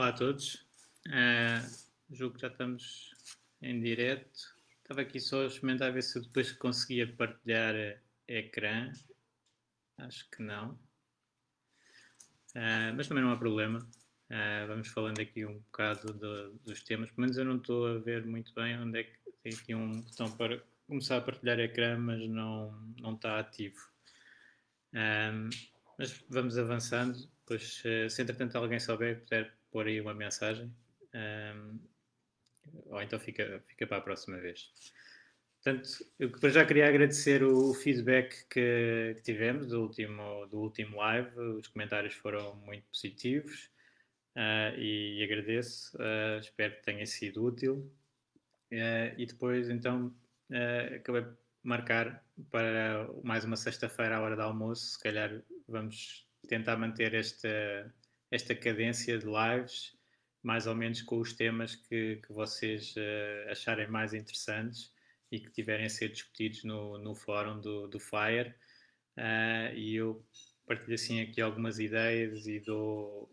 Olá a todos. Uh, julgo que já estamos em direto. Estava aqui só a experimentar ver se eu depois conseguia partilhar ecrã. Acho que não. Uh, mas também não há problema. Uh, vamos falando aqui um bocado do, dos temas. Pelo menos eu não estou a ver muito bem onde é que tem aqui um botão para começar a partilhar ecrã, mas não, não está ativo. mas vamos avançando. Pois, se entretanto alguém souber, puder pôr aí uma mensagem. Um, ou então fica, fica para a próxima vez. Portanto, eu já queria agradecer o feedback que, que, tivemos do último, do último live. Os comentários foram muito positivos uh, e, e, agradeço. Uh, espero que tenha sido útil. Uh, e depois, então, acabei de marcar para mais uma sexta-feira à hora do almoço. Se calhar vamos tentar manter esta esta cadência de lives, mais ou menos com os temas que, que vocês uh, acharem mais interessantes e que tiverem a ser discutidos no, no fórum do, do FIRE. Uh, e eu partilho assim aqui algumas ideias e dou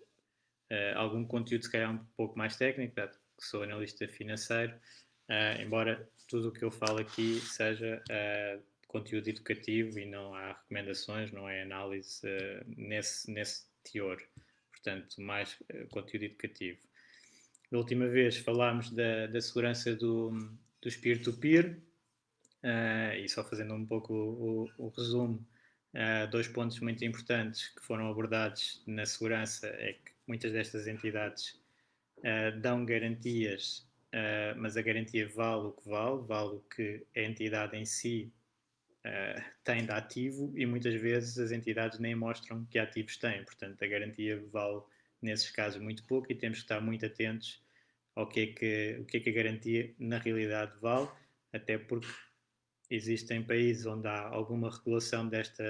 uh, algum conteúdo, se calhar um pouco mais técnico, que sou analista financeiro, embora tudo o que eu falo aqui seja conteúdo educativo e não há recomendações, não é análise nesse, nesse teor portanto, mais uh, conteúdo educativo. Da última vez falámos da, da segurança do, dos peer-to-peer, uh, e só fazendo um pouco o, o, o resumo, uh, dois pontos muito importantes que foram abordados na segurança é que muitas destas entidades dão garantias, mas a garantia vale o que vale, vale o que a entidade em si uh, tem de ativo e muitas vezes as entidades nem mostram que ativos têm. Portanto, a garantia vale, nesses casos, muito pouco e temos que estar muito atentos ao que é que, o que, é que a garantia na realidade vale, até porque existem países onde há alguma regulação desta,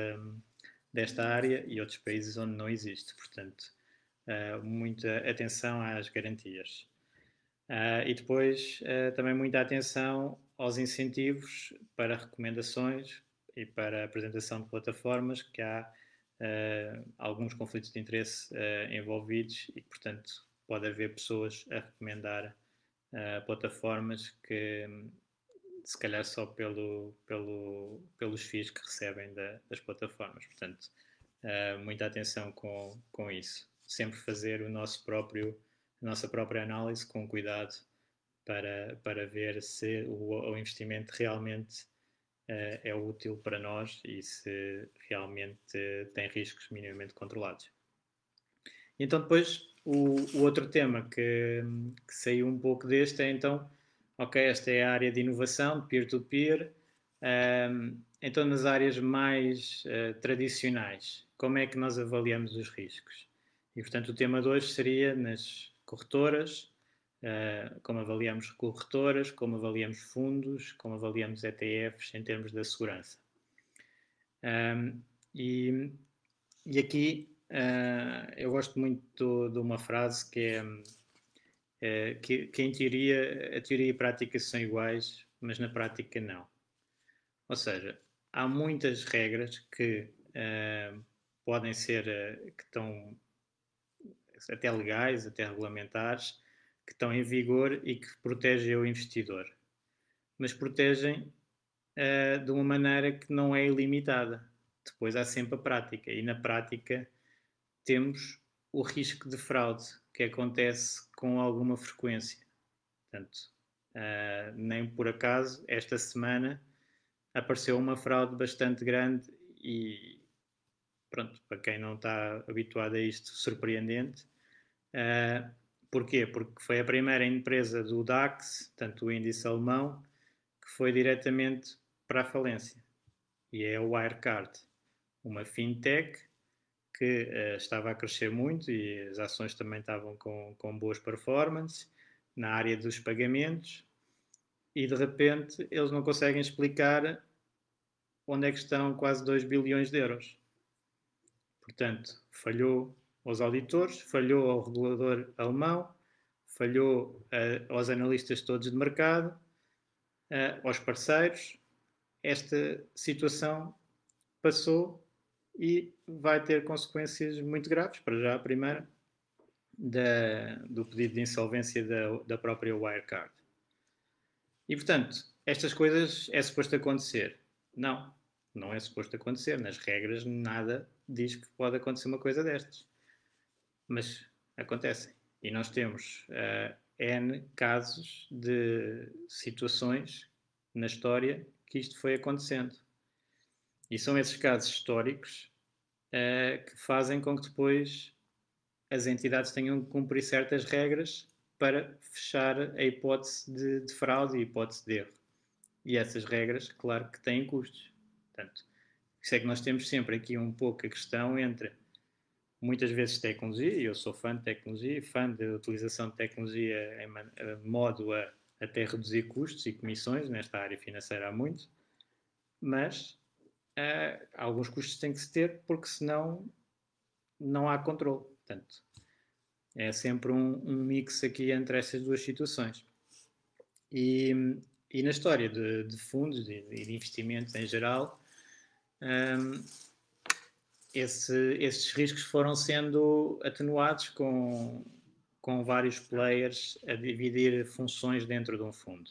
desta área e outros países onde não existe. Portanto, uh, muita atenção às garantias. Uh, e depois uh, também muita atenção aos incentivos para recomendações e para a apresentação de plataformas que há uh, alguns conflitos de interesse uh, envolvidos e, portanto, pode haver pessoas a recomendar uh, plataformas que, se calhar, só pelo, pelo, pelos FIIs que recebem da, das plataformas. Portanto, muita atenção com, com isso. Sempre fazer o nosso próprio, a nossa própria análise com cuidado para, para ver se o, o investimento realmente é útil para nós e se realmente tem riscos minimamente controlados. Então depois o, o outro tema que, que, saiu um pouco deste é então, ok, esta é a área de inovação, peer-to-peer, um, ehm, então nas áreas mais uh, tradicionais, como é que nós avaliamos os riscos? E portanto o tema de hoje seria nas corretoras, Uh, como avaliamos corretoras, como avaliamos fundos, como avaliamos ETFs em termos da segurança. Um, e, e, aqui uh, eu gosto muito de uma frase que é uh, que, que, em teoria a teoria e a prática são iguais, mas na prática não. Ou seja, há muitas regras que podem ser que estão até legais, até regulamentares, que estão em vigor e que protegem o investidor, mas protegem uh, de uma maneira que não é ilimitada. Depois há sempre a prática, e na prática temos o risco de fraude, que acontece com alguma frequência. Portanto, uh, nem por acaso, esta semana apareceu uma fraude bastante grande e, pronto, para quem não está habituado a isto, surpreendente. Uh, porquê? Porque foi a primeira empresa do DAX, tanto o índice alemão, que foi diretamente para a falência. E é o Wirecard, uma fintech que uh, estava a crescer muito e as ações também estavam com, com boas performances na área dos pagamentos e de repente eles não conseguem explicar onde é que estão quase 2 bilhões de euros. Portanto, falhou aos auditores, falhou ao regulador alemão, falhou uh, aos analistas todos de mercado, uh, aos parceiros. Esta situação passou e vai ter consequências muito graves. Para já, a primeira, da, do pedido de insolvência da, da própria Wirecard. E, portanto, estas coisas é suposto acontecer? Não, não é suposto acontecer. Nas regras, nada diz que pode acontecer uma coisa destas. Mas acontecem. E nós temos uh, N casos de situações na história que isto foi acontecendo. E são esses casos históricos uh, que fazem com que depois as entidades tenham que cumprir certas regras para fechar a hipótese de, de fraude e hipótese de erro. E essas regras, claro que têm custos. Portanto, isso é que nós temos sempre aqui um pouco a questão entre muitas vezes tecnologia, e eu sou fã de tecnologia, fã da utilização de tecnologia em modo a até reduzir custos e comissões, nesta área financeira há muito, mas uh, alguns custos têm que se ter, porque senão não há controle. Portanto, é sempre um, um mix aqui entre essas duas situações. E, e na história de, de fundos e de, de, investimentos em geral, um, esse, esses riscos foram sendo atenuados com, com vários players a dividir funções dentro de um fundo,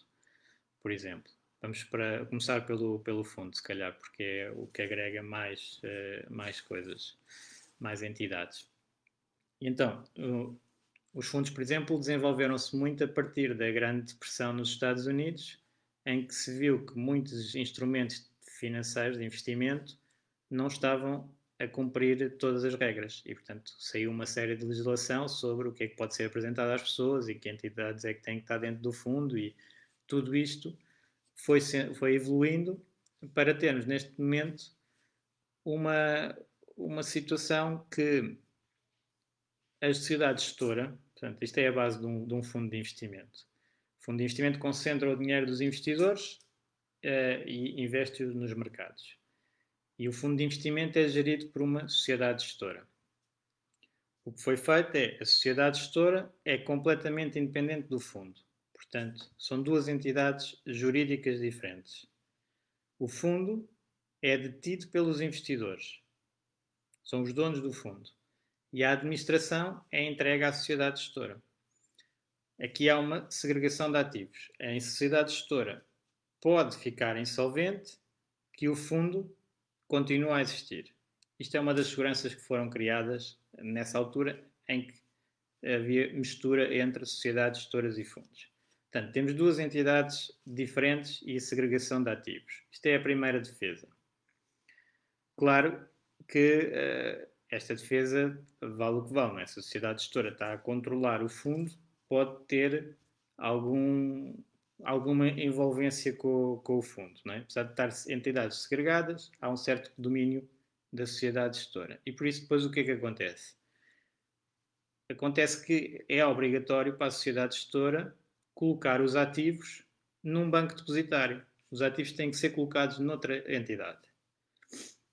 por exemplo. Vamos para, começar pelo, pelo fundo, se calhar, porque é o que agrega mais, uh, mais coisas, mais entidades. E então, uh, os fundos, por exemplo, desenvolveram-se muito a partir da Grande Depressão nos Estados Unidos, em que se viu que muitos instrumentos financeiros de investimento não estavam a cumprir todas as regras e, portanto, saiu uma série de legislação sobre o que é que pode ser apresentado às pessoas e que entidades é que têm que estar dentro do fundo e tudo isto foi, foi evoluindo para termos neste momento uma, uma situação que a sociedade gestora, portanto, isto é a base de um, de um fundo de investimento. O fundo de investimento concentra o dinheiro dos investidores uh, e investe-o nos mercados. E o fundo de investimento é gerido por uma sociedade gestora. O que foi feito é a sociedade gestora é completamente independente do fundo. Portanto, são duas entidades jurídicas diferentes. O fundo é detido pelos investidores. São os donos do fundo. E a administração é entregue à sociedade gestora. Aqui há uma segregação de ativos. A sociedade gestora pode ficar insolvente que o fundo continua a existir. Isto é uma das seguranças que foram criadas nessa altura em que havia mistura entre sociedades gestoras e fundos. Portanto, temos duas entidades diferentes e a segregação de ativos. Isto é a primeira defesa. Claro que uh, esta defesa vale o que vale. É? Se a sociedade gestora está a controlar o fundo, pode ter algum, alguma envolvência com, com o fundo. É? Apesar de estar entidades segregadas, há um certo domínio da sociedade gestora. E por isso, depois, o que é que acontece? Acontece que é obrigatório para a sociedade gestora colocar os ativos num banco depositário. Os ativos têm que ser colocados noutra entidade.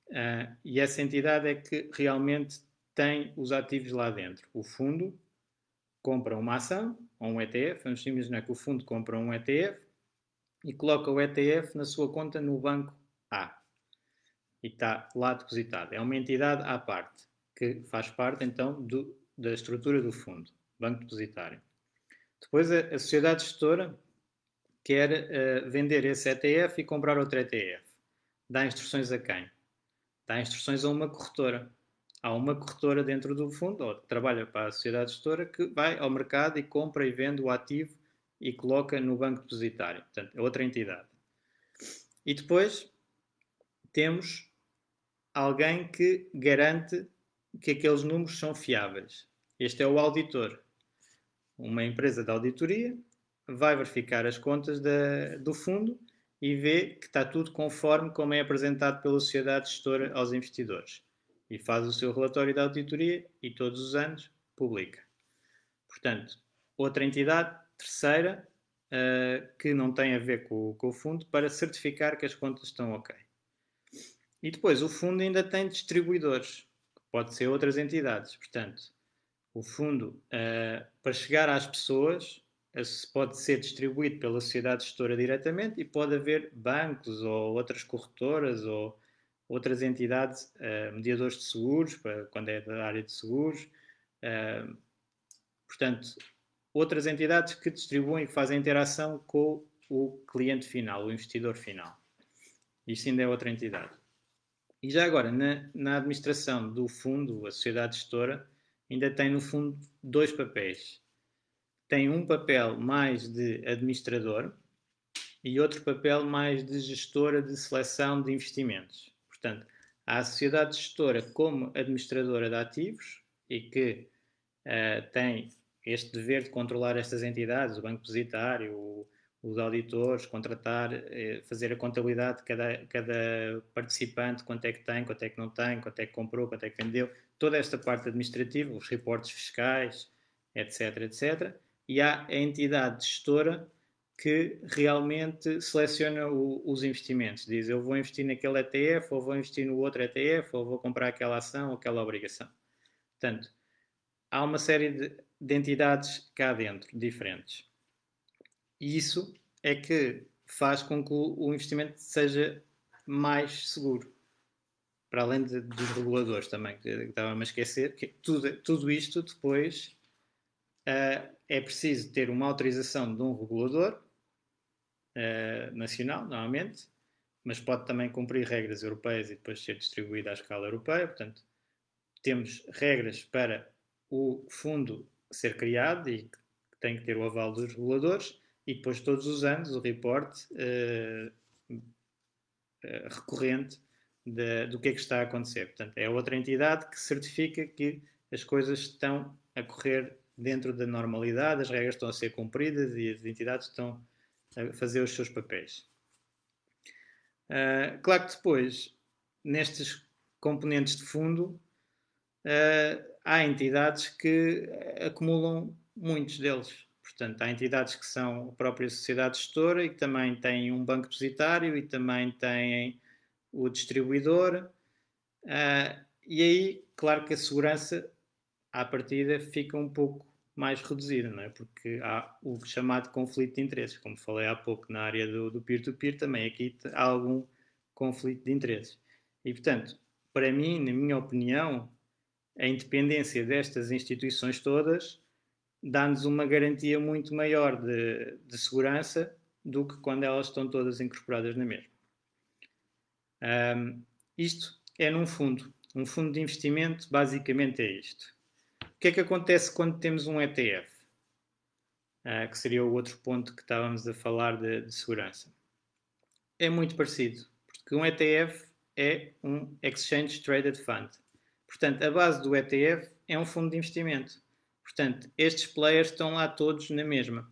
Uh, e essa entidade é que realmente tem os ativos lá dentro. O fundo compra uma ação, ou um ETF, vamos imaginar que o fundo compra um ETF e coloca o ETF na sua conta no banco A. E está lá depositado. É uma entidade à parte, que faz parte então do, da estrutura do fundo, banco depositário. Depois a, a sociedade gestora quer uh, vender esse ETF e comprar outro ETF. Dá instruções a quem? Dá instruções a uma corretora. Há uma corretora dentro do fundo, ou trabalha para a sociedade gestora, que vai ao mercado e compra e vende o ativo e coloca no banco depositário. Portanto, é outra entidade. E depois temos alguém que garante que aqueles números são fiáveis. Este é o auditor. Uma empresa de auditoria vai verificar as contas da, do fundo e vê que está tudo conforme como é apresentado pela sociedade gestora aos investidores. E faz o seu relatório de auditoria e todos os anos publica. Portanto, outra entidade, terceira, uh, que não tem a ver com, com o fundo, para certificar que as contas estão ok. E depois o fundo ainda tem distribuidores, que pode ser outras entidades. Portanto, o fundo, uh, para chegar às pessoas, pode ser distribuído pela sociedade gestora diretamente e pode haver bancos ou outras corretoras ou outras entidades, uh, mediadores de seguros, para, quando é da área de seguros. Uh, portanto, outras entidades que distribuem e fazem interação com o cliente final, o investidor final. Isto ainda é outra entidade. E já agora, na, na administração do fundo, a sociedade gestora, ainda tem no fundo dois papéis. Tem um papel mais de administrador e outro papel mais de gestora de seleção de investimentos. Portanto, há a sociedade gestora como administradora de ativos e que uh, tem este dever de controlar estas entidades, o Banco Depositário, os auditores, contratar, eh, fazer a contabilidade de cada, cada participante, quanto é que tem, quanto é que não tem, quanto é que comprou, quanto é que vendeu, toda esta parte administrativa, os reportes fiscais, etc, etc. E há a entidade gestora que realmente seleciona o, os investimentos. Diz, eu vou investir naquele ETF, ou vou investir no outro ETF, ou vou comprar aquela ação ou aquela obrigação. Portanto, há uma série de, de entidades cá dentro, diferentes. E isso é que faz com que o investimento seja mais seguro para além de, dos reguladores também, que estava-me a esquecer, que tudo, tudo isto depois uh, é preciso ter uma autorização de um regulador uh, nacional, normalmente, mas pode também cumprir regras europeias e depois ser distribuído à escala europeia. Portanto, temos regras para o fundo ser criado e tem que ter o aval dos reguladores e depois todos os anos o reporte uh, recorrente de, do que é que está a acontecer. Portanto, é outra entidade que certifica que as coisas estão a correr dentro da normalidade, as regras estão a ser cumpridas e as entidades estão a fazer os seus papéis. Uh, claro que depois, nestes componentes de fundo, uh, há entidades que acumulam muitos deles. Portanto, há entidades que são a própria sociedade gestora e que também têm um banco depositário e também têm o distribuidor. Uh, e aí, claro que a segurança à partida fica um pouco mais reduzida, não é? porque há o chamado conflito de interesses, como falei há pouco na área do peer-to-peer, -peer, também aqui há algum conflito de interesses. E, portanto, para mim, na minha opinião, a independência destas instituições todas dá-nos uma garantia muito maior de, de segurança do que quando elas estão todas incorporadas na mesma. Um, isto é num fundo. Um fundo de investimento basicamente é isto. Que é que acontece quando temos um ETF? Uh, ah, que seria o outro ponto que estávamos a falar de, de, segurança. É muito parecido, porque um ETF é um Exchange Traded Fund. Portanto, a base do ETF é um fundo de investimento. Portanto, estes players estão lá todos na mesma.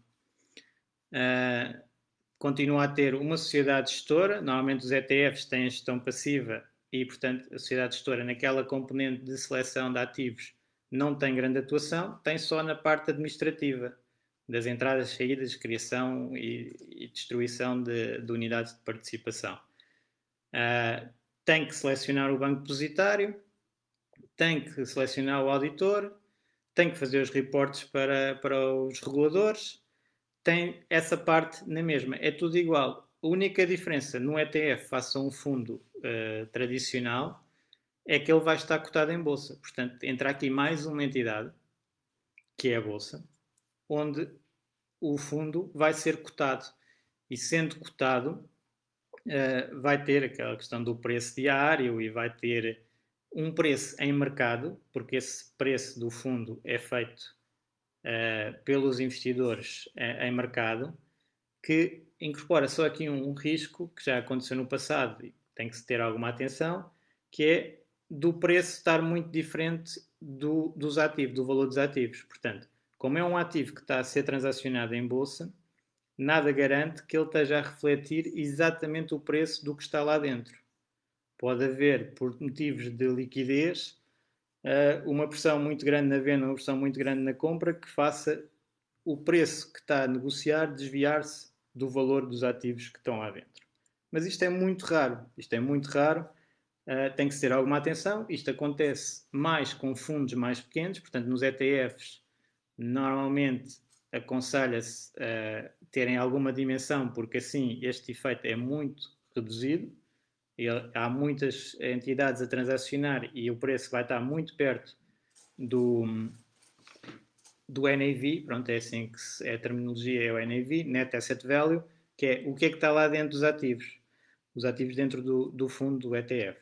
Uh, continua a ter uma sociedade gestora, normalmente os ETFs têm gestão passiva e, portanto, a sociedade gestora naquela componente de seleção de ativos não tem grande atuação, tem só na parte administrativa, das entradas, saídas, criação e, e destruição de, de, unidades de participação. Uh, tem que selecionar o banco depositário, tem que selecionar o auditor, tem que fazer os reportes para, para os reguladores, tem essa parte na mesma. É tudo igual. A única diferença no ETF face a um fundo uh, tradicional é que ele vai estar cotado em bolsa. Portanto, entra aqui mais uma entidade, que é a bolsa, onde o fundo vai ser cotado. E sendo cotado, uh, vai ter aquela questão do preço diário e vai ter um preço em mercado, porque esse preço do fundo é feito uh, pelos investidores uh, em mercado, que incorpora só aqui um, um, risco que já aconteceu no passado e tem que se ter alguma atenção, que é do preço estar muito diferente do, dos ativos, do valor dos ativos. Portanto, como é um ativo que está a ser transacionado em bolsa, nada garante que ele esteja a refletir exatamente o preço do que está lá dentro. Pode haver, por motivos de liquidez, eh, uma pressão muito grande na venda, uma pressão muito grande na compra, que faça o preço que está a negociar desviar-se do valor dos ativos que estão lá dentro. Mas isto é muito raro. Isto é muito raro. Uh, tem que ter alguma atenção. Isto acontece mais com fundos mais pequenos, portanto, nos ETFs, normalmente aconselha-se uh, terem alguma dimensão, porque assim este efeito é muito reduzido. E há muitas entidades a transacionar e o preço vai estar muito perto do, do NAV, pronto, é assim que é a terminologia, é o NAV, Net Asset Value, que é o que é que está lá dentro dos ativos, os ativos dentro do, do fundo do ETF.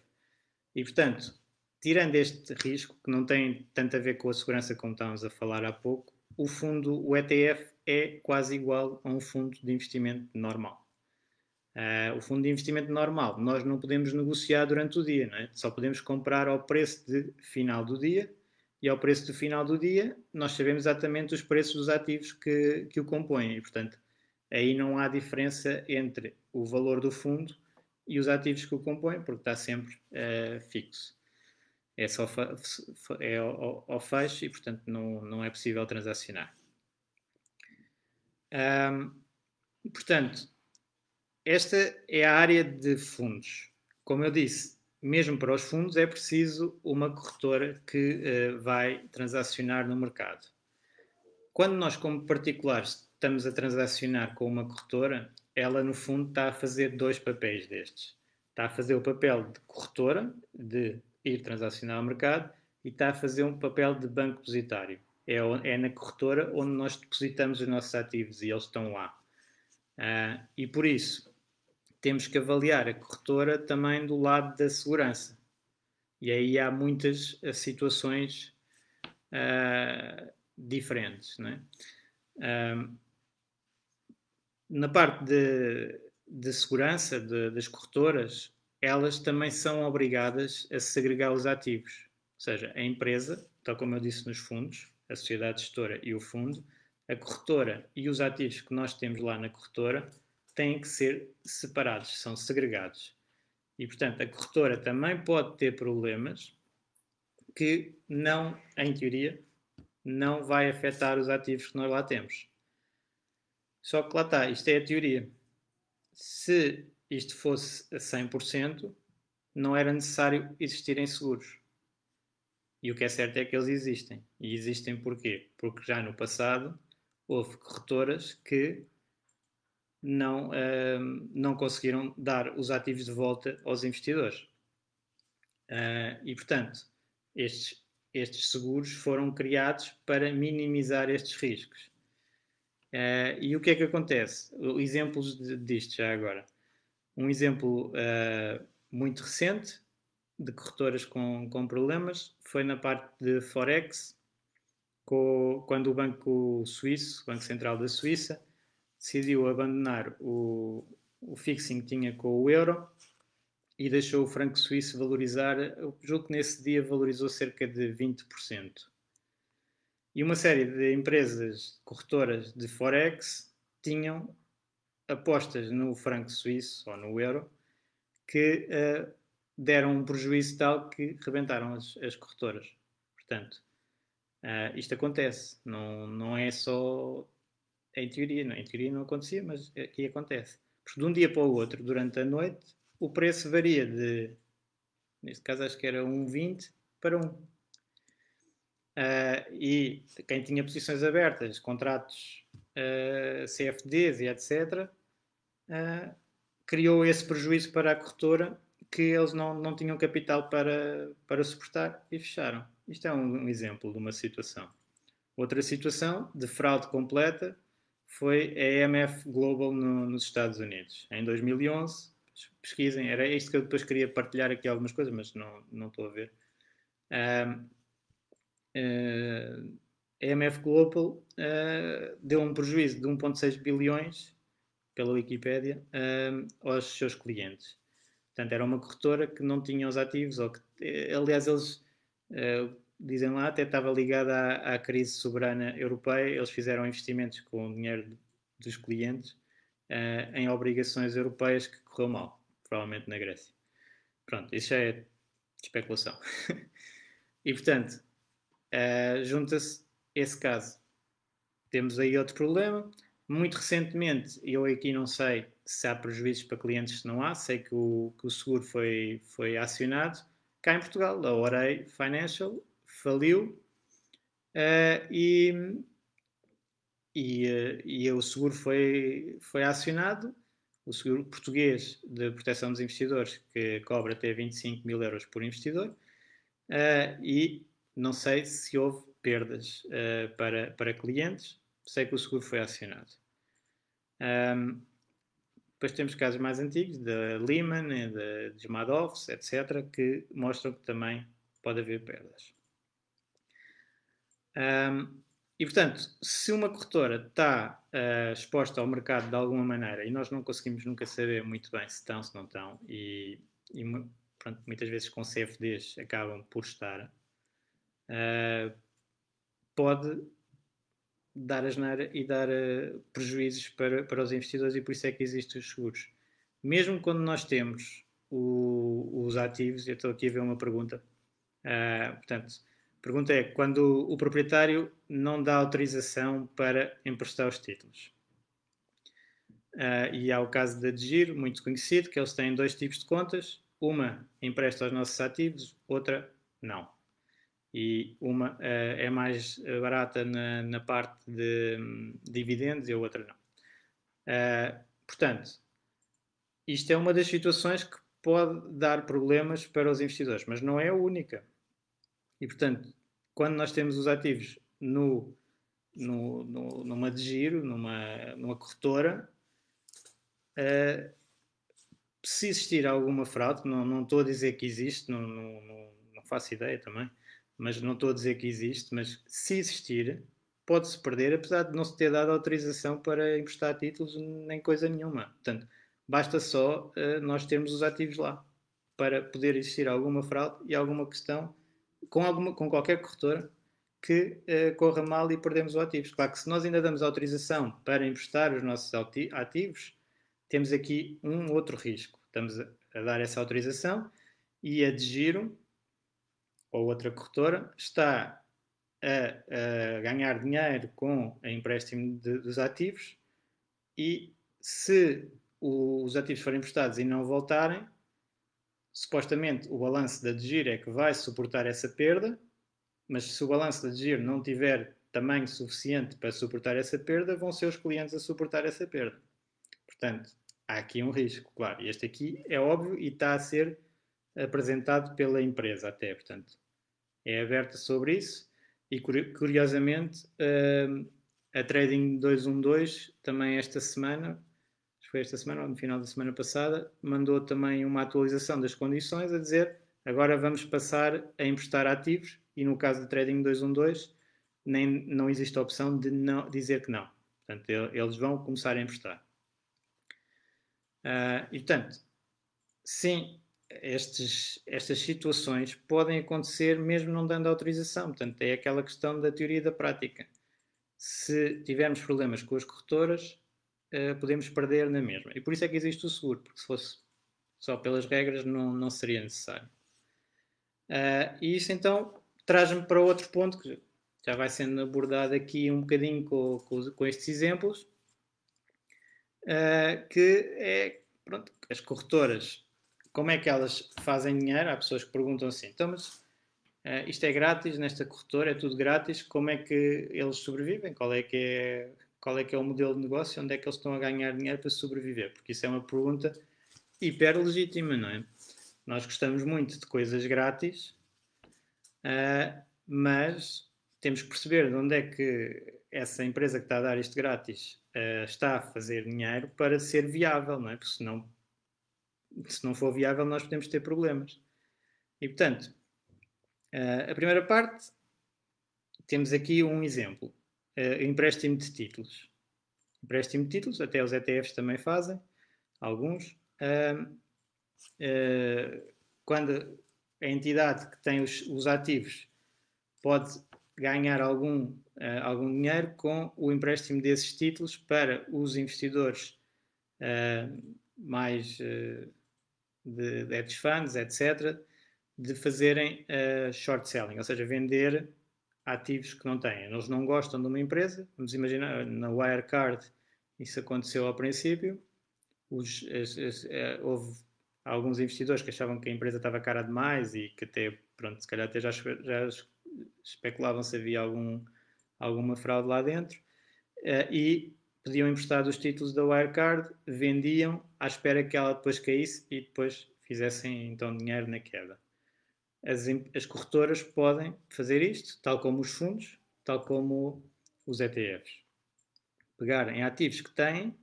E, portanto, tirando este risco, que não tem tanto a ver com a segurança como estávamos a falar há pouco, o fundo, o ETF, é quase igual a um fundo de investimento normal. Uh, o fundo de investimento normal, nós não podemos negociar durante o dia, é? só podemos comprar ao preço de final do dia e ao preço do final do dia, nós sabemos exatamente os preços dos ativos que, que o compõem. E, portanto, aí não há diferença entre o valor do fundo e os ativos que o compõem, porque está sempre uh, fixo. É só é ao, ao, fecho e, portanto, não, não é possível transacionar. Um, portanto, esta é a área de fundos. Como eu disse, mesmo para os fundos, é preciso uma corretora que uh, vai transacionar no mercado. Quando nós, como particulares, estamos a transacionar com uma corretora, ela, no fundo, está a fazer dois papéis destes. Está a fazer o papel de corretora, de ir transacionar ao mercado, e está a fazer um papel de banco depositário. É, é na corretora onde nós depositamos os nossos ativos e eles estão lá. Uh, e por isso, temos que avaliar a corretora também do lado da segurança. E aí há muitas uh, situações uh, diferentes. Né? Uh, na parte de, de segurança de, das corretoras, elas também são obrigadas a segregar os ativos. Ou seja, a empresa, tal como eu disse nos fundos, a sociedade gestora e o fundo, a corretora e os ativos que nós temos lá na corretora têm que ser separados, são segregados. E, portanto, a corretora também pode ter problemas que não, em teoria, não vai afetar os ativos que nós lá temos. Só que lá está, isto é a teoria. Se isto fosse a 100%, não era necessário existirem seguros. E o que é certo é que eles existem. E existem porquê? Porque já no passado houve corretoras que não, uh, não conseguiram dar os ativos de volta aos investidores. Uh, e, portanto, estes, estes seguros foram criados para minimizar estes riscos. Uh, e o que é que acontece? Exemplos disto já agora. Um exemplo ah, muito recente de corretoras com, com problemas foi na parte de Forex, com, quando o Banco Suíço, o Banco Central da Suíça, decidiu abandonar o, o fixing que tinha com o euro e deixou o franco suíço valorizar, julgo que nesse dia valorizou cerca de 20%. E uma série de empresas corretoras de Forex tinham apostas no franco suíço ou no euro que uh, deram um prejuízo tal que rebentaram as, as corretoras. Portanto, uh, isto acontece, não, não é só em teoria, não, em teoria não acontecia, mas aqui acontece. Porque de um dia para o outro, durante a noite, o preço varia de, neste caso acho que era 1,20 para 1. Uh, e quem tinha posições abertas, contratos uh, ah, CFDs e etc., uh, ah, criou esse prejuízo para a corretora que eles não, não tinham capital para, para suportar e fecharam. Isto é um, um exemplo de uma situação. Outra situação de fraude completa foi a EMF Global no, nos Estados Unidos, em 2011. Pesquisem, era isto que eu depois queria partilhar aqui algumas coisas, mas não, não estou a ver. Uh, a MF Global uh, deu um prejuízo de 1,6 bilhões, pela Wikipédia, aos seus clientes. Portanto, era uma corretora que não tinha os ativos, ou que, aliás, eles dizem lá, até estava ligada à, à, crise soberana europeia, eles fizeram investimentos com o dinheiro dos clientes em obrigações europeias que correu mal, provavelmente na Grécia. Pronto, isso já é especulação. e portanto, uh, junta-se esse caso. Temos aí outro problema. Muito recentemente, eu aqui não sei se há prejuízos para clientes, se não há, sei que o, que o seguro foi, foi acionado. Cá em Portugal, a Orei Financial faliu uh, e, e, uh, e o seguro foi, foi acionado o seguro português de proteção dos investidores, que cobra até 25 mil euros por investidor, uh, e não sei se houve perdas uh, para, para clientes, sei que o seguro foi acionado. Um, depois temos casos mais antigos, da Lehman, de, dos Madoffs, etc., que mostram que também pode haver perdas. Um, e, portanto, se uma corretora está uh, exposta ao mercado de alguma maneira e nós não conseguimos nunca saber muito bem se estão, se não estão, e, e pronto, muitas vezes com CFDs acabam por estar, uh, pode dar asneira e dar uh, prejuízos para, para os investidores e por isso é que existem os seguros. Mesmo quando nós temos o, os ativos, eu estou aqui a ver uma pergunta, portanto, a pergunta é: quando o proprietário não dá autorização para emprestar os títulos? Uh, e há o caso da Giro, muito conhecido, que eles têm dois tipos de contas. Uma empresta aos nossos ativos, outra não. E uma uh, é mais barata na, na parte de um, dividendos e a outra não. Uh, portanto, isto é uma das situações que pode dar problemas para os investidores, mas não é a única. E, portanto, quando nós temos os ativos no, no, no numa de giro, numa, numa corretora, uh, se existir alguma fraude, não, não estou a dizer que existe, não, não, não faço ideia também, mas não estou a dizer que existe, mas se existir, pode-se perder, apesar de não se ter dado autorização para emprestar títulos nem coisa nenhuma. Portanto, basta só uh, nós termos os ativos lá para poder existir alguma fraude e alguma questão com, alguma, com qualquer corretora que uh, corra mal e perdemos os ativos. Claro que se nós ainda damos autorização para emprestar os nossos ativos, temos aqui um outro risco. Estamos a, a dar essa autorização e a de giro, ou outra corretora, está a, a ganhar dinheiro com o empréstimo de, dos ativos e se os ativos forem emprestados e não voltarem, supostamente o balanço da DGIR é que vai suportar essa perda, mas se o balanço da DGIR não tiver tamanho suficiente para suportar essa perda, vão ser os clientes a suportar essa perda. Portanto, há aqui um risco, claro. Este aqui é óbvio e está a ser apresentado pela empresa até, portanto, é aberta sobre isso e curiosamente hum, a Trading 212 também esta semana foi esta semana, ou no final da semana passada, mandou também uma atualização das condições a dizer agora vamos passar a emprestar ativos e no caso do Trading 212 nem, não existe a opção de não, dizer que não. Portanto, eles vão começar a emprestar. Uh, e portanto, sim, estes, estas situações podem acontecer mesmo não dando autorização. Portanto, é aquela questão da teoria da prática. Se tivermos problemas com as corretoras, uh, podemos perder na mesma. E por isso é que existe o seguro, porque se fosse só pelas regras não, não seria necessário. Uh, e isso então traz-me para outro ponto que já vai sendo abordado aqui um bocadinho com, com, com estes exemplos, uh, que é pronto, as corretoras, como é que elas fazem dinheiro? Há pessoas que perguntam assim, então mas uh, isto é grátis nesta corretora, é tudo grátis, como é que eles sobrevivem? Qual é que é qual é que é o modelo de negócio, onde é que eles estão a ganhar dinheiro para sobreviver? Porque isso é uma pergunta hiper legítima, não é? Nós gostamos muito de coisas grátis, uh, mas temos que perceber de onde é que essa empresa que está a dar isto grátis uh, está a fazer dinheiro para ser viável, não é? Porque senão, se não for viável, nós podemos ter problemas. E portanto, Uh, a primeira parte, temos aqui um exemplo: uh, empréstimo de títulos. Empréstimo de títulos, até os ETFs também fazem, alguns. Uh, quando a entidade que tem os, os ativos pode ganhar algum, algum dinheiro com o empréstimo desses títulos para os investidores mais de, de hedge funds, etc., de fazerem uh, short selling, ou seja, vender ativos que não têm. Eles não gostam de uma empresa, vamos imaginar, na Wirecard isso aconteceu ao princípio, os, as, as, uh, houve alguns investidores que achavam que a empresa estava cara demais e que até, pronto, se calhar até já, já especulavam se havia algum, alguma fraude lá dentro, uh, e pediam emprestado os títulos da Wirecard, vendiam à espera que ela depois caísse e depois fizessem então dinheiro na queda as, as corretoras podem fazer isto, tal como os fundos, tal como os ETFs. Pegar em ativos que têm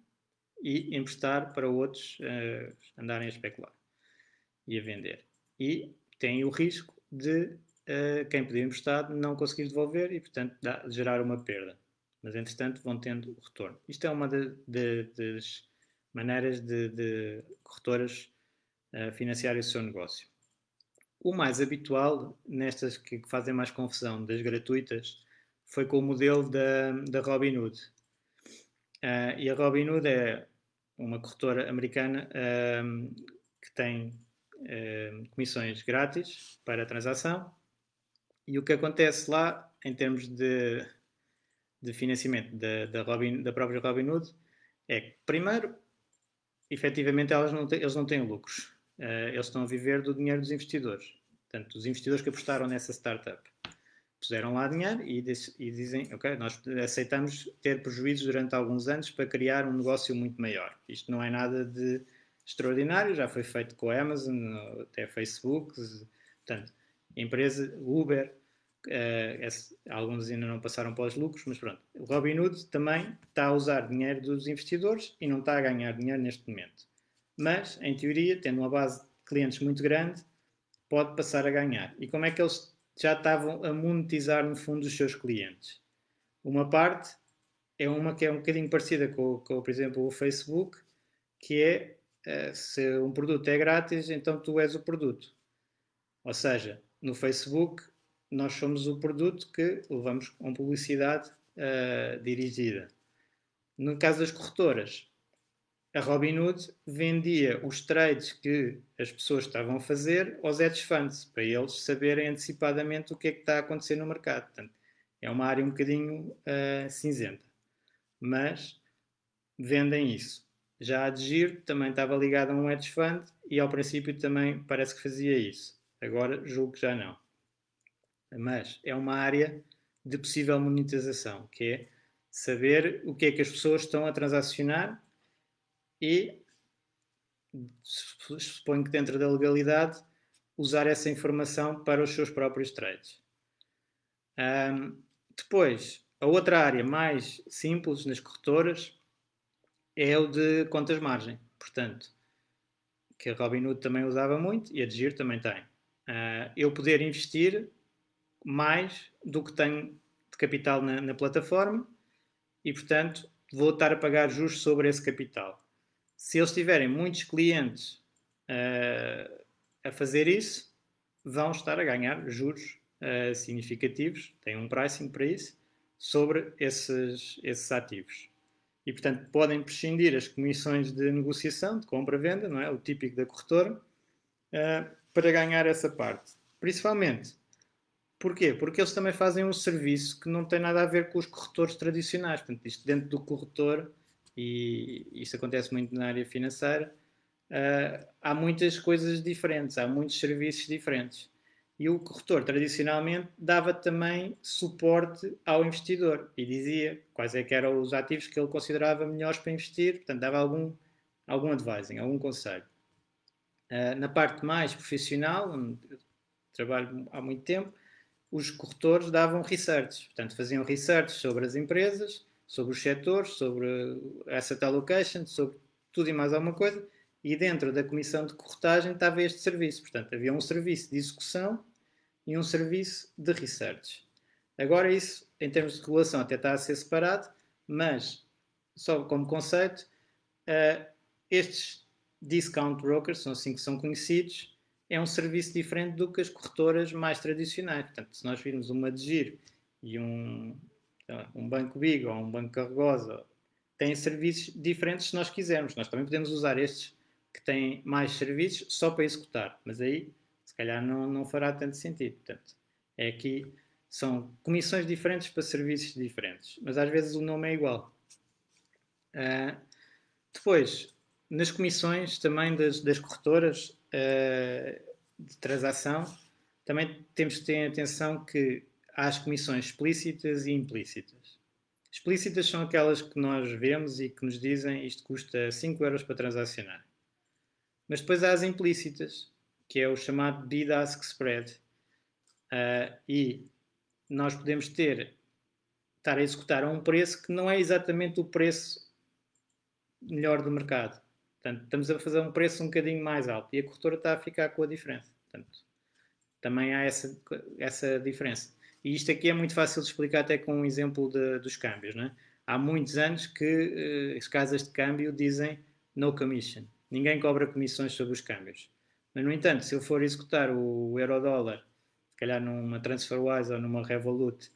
e emprestar para outros uh, andarem a especular e a vender. E têm o risco de uh, quem pediu emprestado não conseguir devolver e, portanto, dá, gerar uma perda. Mas, entretanto, vão tendo retorno. Isto é uma de, de, das maneiras de, de corretoras uh, financiarem o seu negócio. O mais habitual, nestas que fazem mais confusão, das gratuitas, foi com o modelo da, da Robinhood. Uh, e a Robinhood é uma corretora americana uh, que tem uh, comissões grátis para a transação. E o que acontece lá, em termos de, de financiamento da, da, Robin, da própria Robinhood, é que, primeiro, efetivamente, elas não eles não têm lucros. Uh, eles estão a viver do dinheiro dos investidores. Portanto, os investidores que apostaram nessa startup puseram lá dinheiro e, e, dizem, ok, nós aceitamos ter prejuízos durante alguns anos para criar um negócio muito maior. Isto não é nada de extraordinário, já foi feito com a Amazon, até Facebook, portanto, empresa, Uber, uh, esse, alguns ainda não passaram para os lucros, mas pronto. O Robinhood também está a usar dinheiro dos investidores e não está a ganhar dinheiro neste momento. Mas, em teoria, tendo uma base de clientes muito grande, pode passar a ganhar. E como é que eles já estavam a monetizar, no fundo, os seus clientes? Uma parte é uma que é um bocadinho parecida com, com por exemplo, o Facebook, que é uh, se um produto é grátis, então tu és o produto. Ou seja, no Facebook nós somos o produto que levamos com publicidade uh, dirigida. No caso das corretoras, a Robinhood vendia os trades que as pessoas estavam a fazer aos hedge funds, para eles saberem antecipadamente o que é que está a acontecer no mercado. Portanto, é uma área um bocadinho uh, cinzenta. Mas vendem isso. Já a de também estava ligada a um hedge fund e ao princípio também parece que fazia isso. Agora julgo que já não. Mas é uma área de possível monetização, que é saber o que é que as pessoas estão a transacionar e suponho que dentro da legalidade usar essa informação para os seus próprios trades. Um, depois, a outra área mais simples nas corretoras é o de contas margem. Portanto, que a Robinhood também usava muito e a Digir também tem. Uh, eu poder investir mais do que tenho de capital na, na plataforma e, portanto, vou estar a pagar juros sobre esse capital se eles tiverem muitos clientes uh, a fazer isso, vão estar a ganhar juros uh, significativos, têm um pricing para isso, sobre esses, esses ativos. E, portanto, podem prescindir as comissões de negociação, de compra-venda, não é? O típico da corretora, uh, para ganhar essa parte. Principalmente, porquê? Porque eles também fazem um serviço que não tem nada a ver com os corretores tradicionais. Portanto, isto dentro do corretor e isso acontece muito na área financeira, uh, há muitas coisas diferentes, há muitos serviços diferentes. E o corretor, tradicionalmente, dava também suporte ao investidor e dizia quais é que eram os ativos que ele considerava melhores para investir, portanto, dava algum, algum advising, algum conselho. Uh, na parte mais profissional, onde trabalho há muito tempo, os corretores davam research, portanto, faziam research sobre as empresas, sobre os setores, sobre asset allocation, sobre tudo e mais alguma coisa, e dentro da comissão de corretagem estava este serviço. Portanto, havia um serviço de execução e um serviço de research. Agora, isso, em termos de regulação, até está a ser separado, mas, só como conceito, uh, estes discount brokers, são assim que são conhecidos, é um serviço diferente do que as corretoras mais tradicionais. Portanto, se nós virmos uma de giro e um, um banco Big ou um banco Carregosa, têm serviços diferentes se nós quisermos. Nós também podemos usar estes que têm mais serviços só para executar, mas aí se calhar não, não fará tanto sentido. Portanto, é aqui são comissões diferentes para serviços diferentes, mas às vezes o nome é igual. Uh, depois, nas comissões também das, das corretoras uh, de transação, também temos que ter atenção que há as comissões explícitas e implícitas. Explícitas são aquelas que nós vemos e que nos dizem isto custa 5 euros para transacionar. Mas depois há as implícitas, que é o chamado bid-ask spread. Uh, e nós podemos ter, estar a executar a um preço que não é exatamente o preço melhor do mercado. Portanto, estamos a fazer um preço um bocadinho mais alto e a corretora está a ficar com a diferença. Portanto, também há essa, essa diferença. E isto aqui é muito fácil de explicar até com um exemplo de, dos câmbios. Né? Há muitos anos que uh, as casas de câmbio dizem no commission. Ninguém cobra comissões sobre os câmbios. Mas, no entanto, se eu for executar o euro-dólar, se calhar numa TransferWise ou numa Revolut,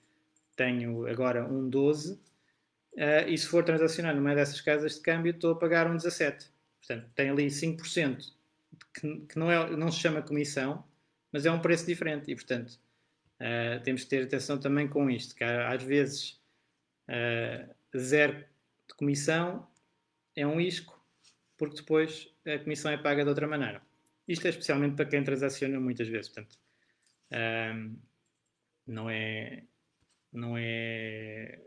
tenho agora um 12, uh, e se for transacionar numa dessas casas de câmbio, estou a pagar um 17. Portanto, tem ali 5% que, que não, é, não se chama comissão, mas é um preço diferente. E, portanto, uh, temos que ter atenção também com isto, que às vezes uh, zero de comissão é um isco, porque depois a comissão é paga de outra maneira. Isto é especialmente para quem transaciona muitas vezes. Portanto, um, não é não é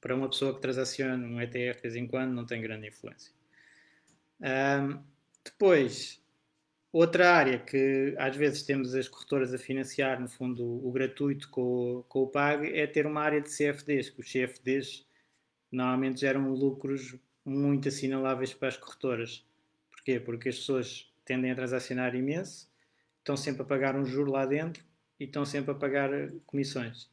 para uma pessoa que transaciona um ETF de vez em quando não tem grande influência. Um, depois, outra área que às vezes temos as corretoras a financiar, no fundo, o, gratuito com o, com o PAG, é ter uma área de CFDs, que os CFDs normalmente geram lucros muito assinaláveis para as corretoras. Porquê? Porque as pessoas tendem a transacionar imenso, estão sempre a pagar um juro lá dentro e estão sempre a pagar comissões.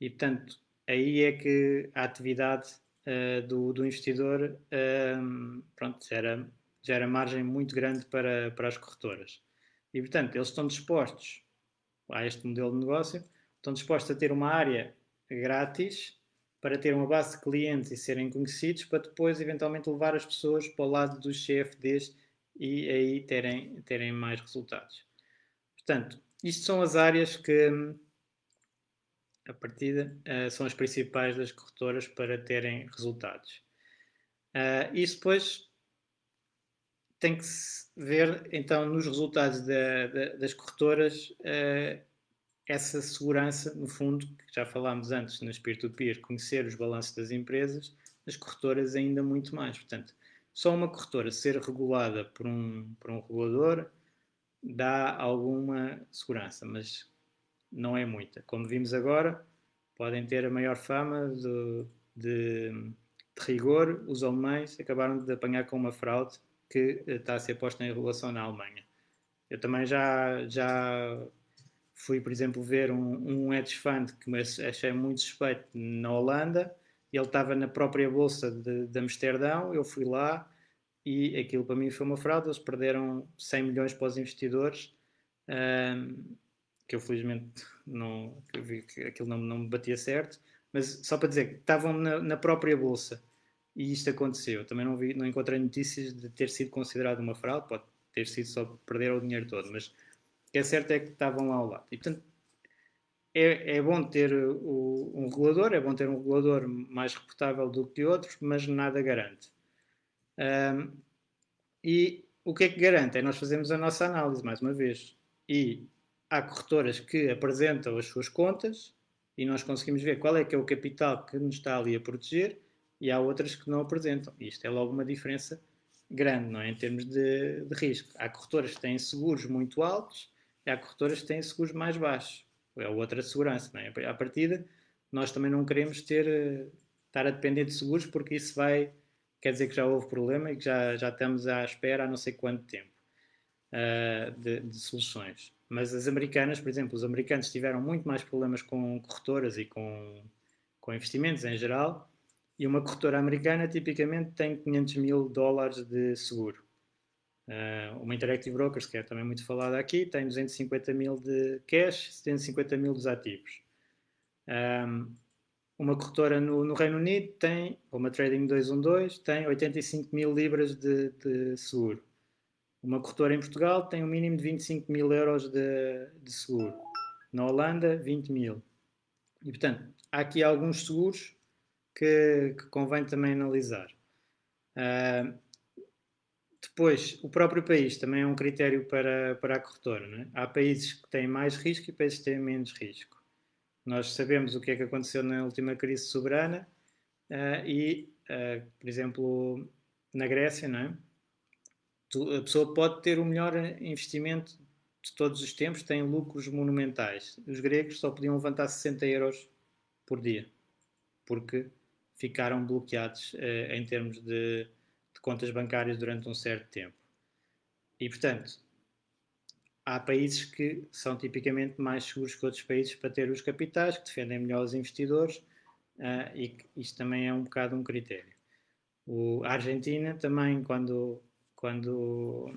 E, portanto, aí é que a atividade uh, do, do, investidor pronto, gera, gera margem muito grande para, para as corretoras. E, portanto, eles estão dispostos a este modelo de negócio, estão dispostos a ter uma área grátis para ter uma base de clientes e serem conhecidos, para depois, eventualmente, levar as pessoas para o lado dos CFDs e aí terem, terem mais resultados. Portanto, isto são as áreas que, a partida, uh, são as principais das corretoras para terem resultados. Uh, isso depois tem que se ver, então, nos resultados da, da, das corretoras, uh, essa segurança, no fundo, que já falámos antes nas peer-to-peer, -peer, conhecer os balanços das empresas, nas corretoras ainda muito mais. Portanto, só uma corretora ser regulada por um, por um regulador dá alguma segurança, mas não é muita. Como vimos agora, podem ter a maior fama de, de, de rigor. Os alemães acabaram de apanhar com uma fraude que está a ser posta em regulação na Alemanha. Eu também já, já fui, por exemplo, ver um, um hedge fund que me achei muito suspeito na Holanda. Ele estava na própria bolsa de, de Amsterdão. Eu fui lá e aquilo para mim foi uma fraude. Eles perderam 100 milhões para os investidores, um, que eu felizmente não vi que aquilo não, não me batia certo, mas só para dizer que estavam na, na, própria bolsa e isto aconteceu. Também não, vi, não encontrei notícias de ter sido considerado uma fraude, pode ter sido só perder o dinheiro todo, mas o que é certo é que estavam lá ao lado. E portanto é, é bom ter o, um regulador, é bom ter um regulador mais reputável do que outros, mas nada garante. Um, e o que é que garante? É nós fazemos a nossa análise, mais uma vez. E há corretoras que apresentam as suas contas e nós conseguimos ver qual é que é o capital que nos está ali a proteger e há outras que não apresentam. Isto é logo uma diferença grande, não é? Em termos de, de risco. Há corretoras que têm seguros muito altos e há corretoras que têm seguros mais baixos. É outra segurança, não é? À partida, nós também não queremos ter, eh, estar a depender de seguros porque isso vai quer dizer que já houve problema e que já, já estamos à espera há não sei quanto tempo uh, de, de, soluções. Mas as americanas, por exemplo, os americanos tiveram muito mais problemas com corretoras e com, com investimentos em geral, e uma corretora americana tipicamente tem 500 mil dólares de seguro. Uh, uma Interactive Brokers, que é também muito falada aqui, tem 250 mil de cash, 750 mil dos ativos. Um, uma corretora no, no, Reino Unido tem, uma Trading 212, tem 85 mil libras de, de, seguro. Uma corretora em Portugal tem um mínimo de 25 mil euros de, de seguro. Na Holanda, 20 mil. E, portanto, há aqui alguns seguros que, que convém também analisar. Uh, depois, o próprio país também é um critério para, para a corretora. É? Há países que têm mais risco e países que têm menos risco. Nós sabemos o que é que aconteceu na última crise soberana uh, e, uh, por exemplo, na Grécia, não é? A pessoa pode ter o melhor investimento de todos os tempos, tem lucros monumentais. Os gregos só podiam levantar 60 euros por dia, porque ficaram bloqueados uh, em termos de, de, contas bancárias durante um certo tempo. E, portanto, há países que são tipicamente mais seguros que outros países para ter os capitais, que defendem melhor os investidores, uh, e isto também é um bocado um critério. O, a Argentina também, quando, quando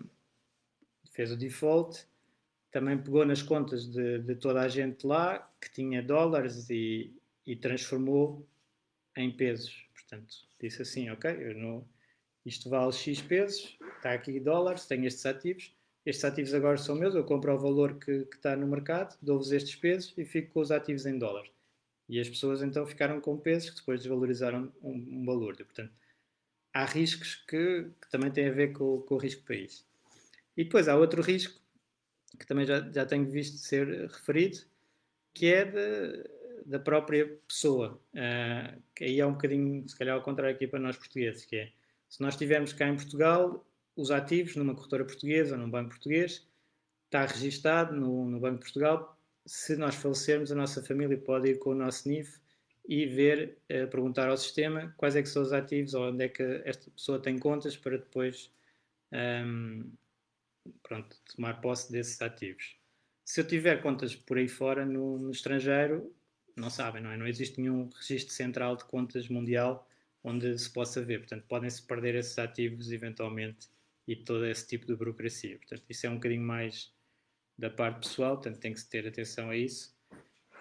fez o default, também pegou nas contas de, de toda a gente lá que tinha dólares e, e transformou em pesos. Portanto, disse assim: Ok, não, isto vale X pesos, está aqui dólares, tenho estes ativos, estes ativos agora são meus, eu compro ao valor que, que está no mercado, dou-vos estes pesos e fico com os ativos em dólares. E as pessoas então ficaram com pesos que depois desvalorizaram um, um valor. Portanto, há riscos que, que, também têm a ver com, com o risco país. E depois há outro risco que também já, já tenho visto ser referido, que é de, da própria pessoa. Uh, que aí é um bocadinho, se calhar, ao contrário aqui para nós portugueses, que é, se nós estivermos cá em Portugal, os ativos numa corretora portuguesa ou num banco português, está registado no, no Banco de Portugal. Se nós falecermos, a nossa família pode ir com o nosso NIF e ver, uh, perguntar ao sistema quais é que são os ativos ou onde é que esta pessoa tem contas para depois um, pronto, tomar posse desses ativos. Se eu tiver contas por aí fora no, no estrangeiro, não sabem, não é? Não existe nenhum registro central de contas mundial onde se possa ver. Portanto, podem-se perder esses ativos eventualmente e todo esse tipo de burocracia. Portanto, isso é um bocadinho mais da parte pessoal, portanto, tem que se ter atenção a isso.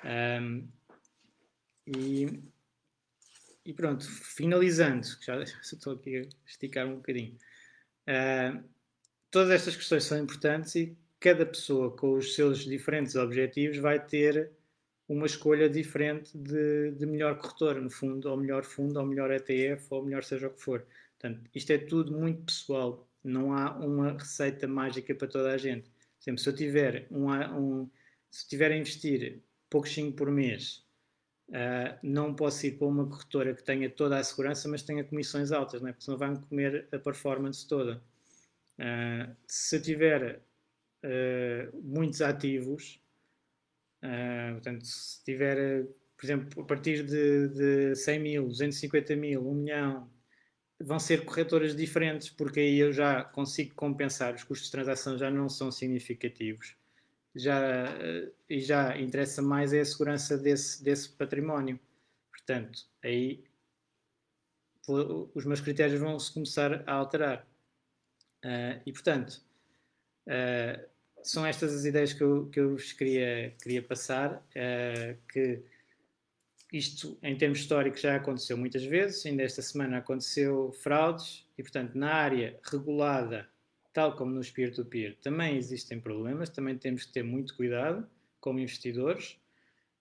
Um, e, e, pronto, finalizando, já estou aqui a esticar um bocadinho. Uh, todas estas questões são importantes e cada pessoa com os seus diferentes objetivos vai ter uma escolha diferente de, de melhor corretora, no fundo, ou melhor fundo, ou melhor ETF, ou melhor seja o que for. Portanto, isto é tudo muito pessoal, não há uma receita mágica para toda a gente. Sempre, se eu tiver, um, um se tiver a investir poucos por mês, uh, não posso ir para uma corretora que tenha toda a segurança, mas tenha comissões altas, não é? porque senão vai-me comer a performance toda. Uh, se eu tiver uh, muitos ativos, Uh, portanto, se tiver, por exemplo, a partir de, de 100 mil, 250 mil, 1 milhão, vão ser corretoras diferentes, porque aí eu já consigo compensar, os custos de transação já não são significativos. Já, uh, e já interessa mais é a segurança desse, desse património. Portanto, aí os meus critérios vão se começar a alterar. Uh, e portanto, uh, são estas as ideias que eu, que eu vos queria, queria passar, uh, que isto, em termos históricos, já aconteceu muitas vezes, ainda esta semana aconteceu fraudes, e, portanto, na área regulada, tal como no peer-to-peer, -peer, também existem problemas, também temos que ter muito cuidado como investidores,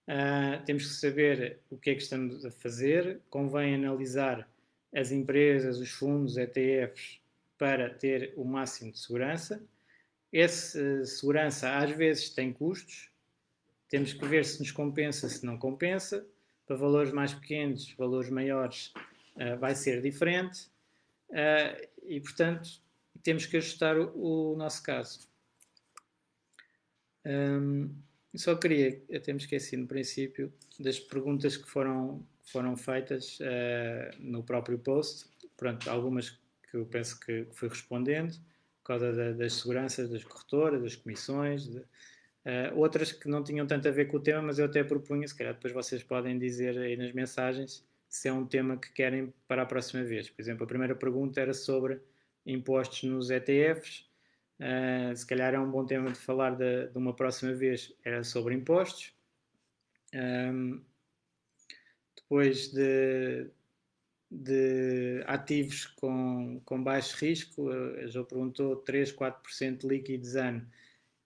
uh, temos que saber o que é que estamos a fazer, convém analisar as empresas, os fundos, ETFs, para ter o máximo de segurança, essa segurança às vezes tem custos, temos que ver se nos compensa, se não compensa. Para valores mais pequenos, valores maiores, uh, vai ser diferente. Uh, e, portanto, temos que ajustar o, o nosso caso. Um, só queria, até me esqueci no princípio, das perguntas que foram, foram feitas uh, no próprio post. Pronto, algumas que eu penso que fui respondendo causa da, das seguranças das corretoras, das comissões. De, Uh, outras que não tinham tanto a ver com o tema, mas eu até propunha, se calhar depois vocês podem dizer aí nas mensagens se é um tema que querem para a próxima vez. Por exemplo, a primeira pergunta era sobre impostos nos ETFs. Uh, se calhar é um bom tema de falar de, de uma próxima vez, era sobre impostos. Um, depois de, de ativos com, com baixo risco, já perguntou 3, 4% líquidos ano.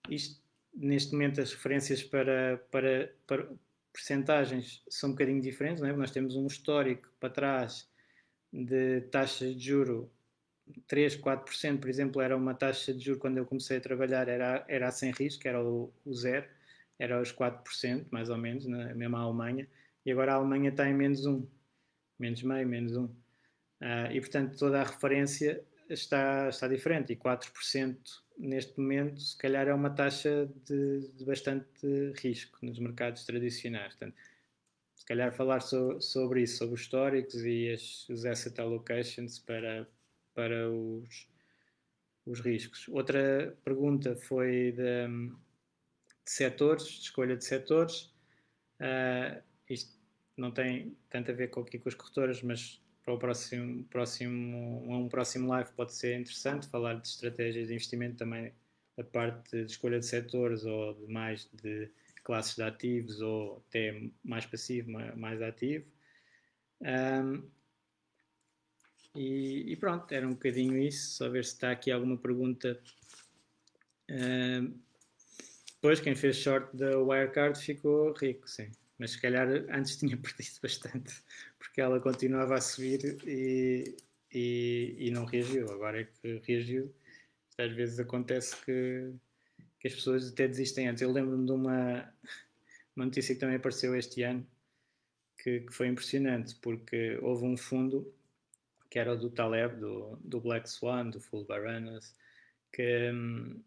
Isto neste momento as referências para, para, para percentagens são um bocadinho diferentes, não é? nós temos um histórico para trás de taxas de juro 3, 4%, por exemplo, era uma taxa de juro quando eu comecei a trabalhar, era, era sem risco, era o, o zero, era os 4%, mais ou menos, na mesma Alemanha, e agora a Alemanha está em menos 1, menos meio, menos 1. Uh, e portanto toda a referência está, está diferente, e 4% neste momento, se calhar é uma taxa de, de bastante risco nos mercados tradicionais. Portanto, se calhar falar so, sobre isso, sobre os históricos e as, os asset allocations para, para os, os riscos. Outra pergunta foi de, de setores, de escolha de setores. Uh, isto não tem tanto a ver com, aqui com as corretoras, mas para o próximo, próximo, um próximo live pode ser interessante falar de estratégias de investimento também da parte de escolha de setores ou de mais de classes de ativos ou até mais passivo, mais ativo. Um, e, e, pronto, era um bocadinho isso. Só ver se está aqui alguma pergunta. Um, depois, quem fez short da Wirecard ficou rico, sim mas se calhar antes tinha perdido bastante, porque ela continuava a subir e, e, e não reagiu. Agora é que reagiu. Às vezes acontece que, que as pessoas até desistem antes. Eu lembro-me de uma, uma notícia que também apareceu este ano, que, que, foi impressionante, porque houve um fundo que era o do Taleb, do, do Black Swan, do Full Baranas, que hum,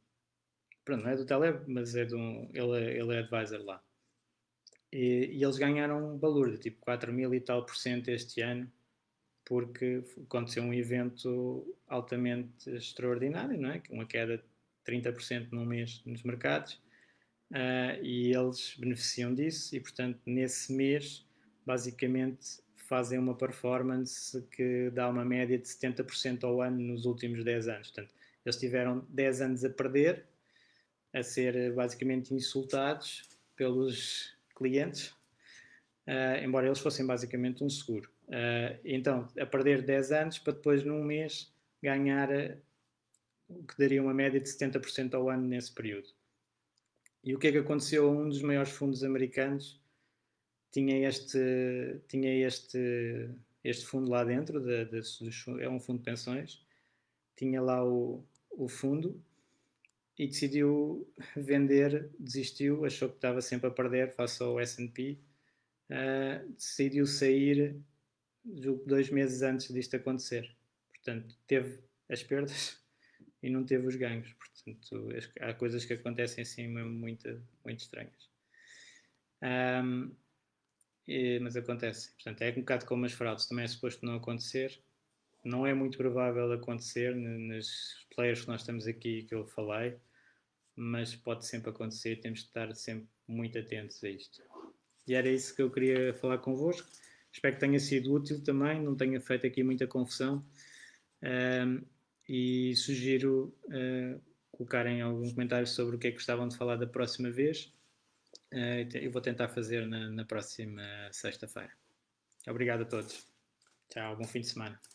pronto, não é do Taleb, mas é do, ele, é, ele é advisor lá. E, e eles ganharam um valor de tipo 4 mil e tal por cento este ano, porque aconteceu um evento altamente extraordinário, não é? Uma queda de 30% num mês nos mercados, uh, e eles beneficiam disso, e portanto, nesse mês, basicamente, fazem uma performance que dá uma média de 70% ao ano nos últimos 10 anos. Portanto, eles tiveram 10 anos a perder, a ser basicamente insultados pelos clientes, uh, embora eles fossem basicamente um seguro. Uh, então, a perder 10 anos para depois, num mês, ganhar uh, o que daria uma média de 70% ao ano nesse período. E o que é que aconteceu a um dos maiores fundos americanos? Tinha este, tinha este, este fundo lá dentro, de, de, de, é um fundo de pensões, tinha lá o, o fundo e decidiu vender, desistiu, achou que estava sempre a perder face ao S&P, uh, decidiu sair dois meses antes disto acontecer. Portanto, teve as perdas e não teve os ganhos. Portanto, há coisas que acontecem assim muito, muito estranhas. Um, e, mas acontece. Portanto, é um bocado como as fraudes, também é suposto não acontecer. Não é muito provável acontecer nos players que nós temos aqui que eu falei mas pode sempre acontecer, temos de estar sempre muito atentos a isto. E era isso que eu queria falar convosco. Espero que tenha sido útil também, não tenha feito aqui muita confusão. Um, e sugiro uh, colocarem algum comentário sobre o que é que gostavam de falar da próxima vez. Uh, eu vou tentar fazer na, na próxima sexta-feira. Obrigado a todos. Tchau, bom fim de semana.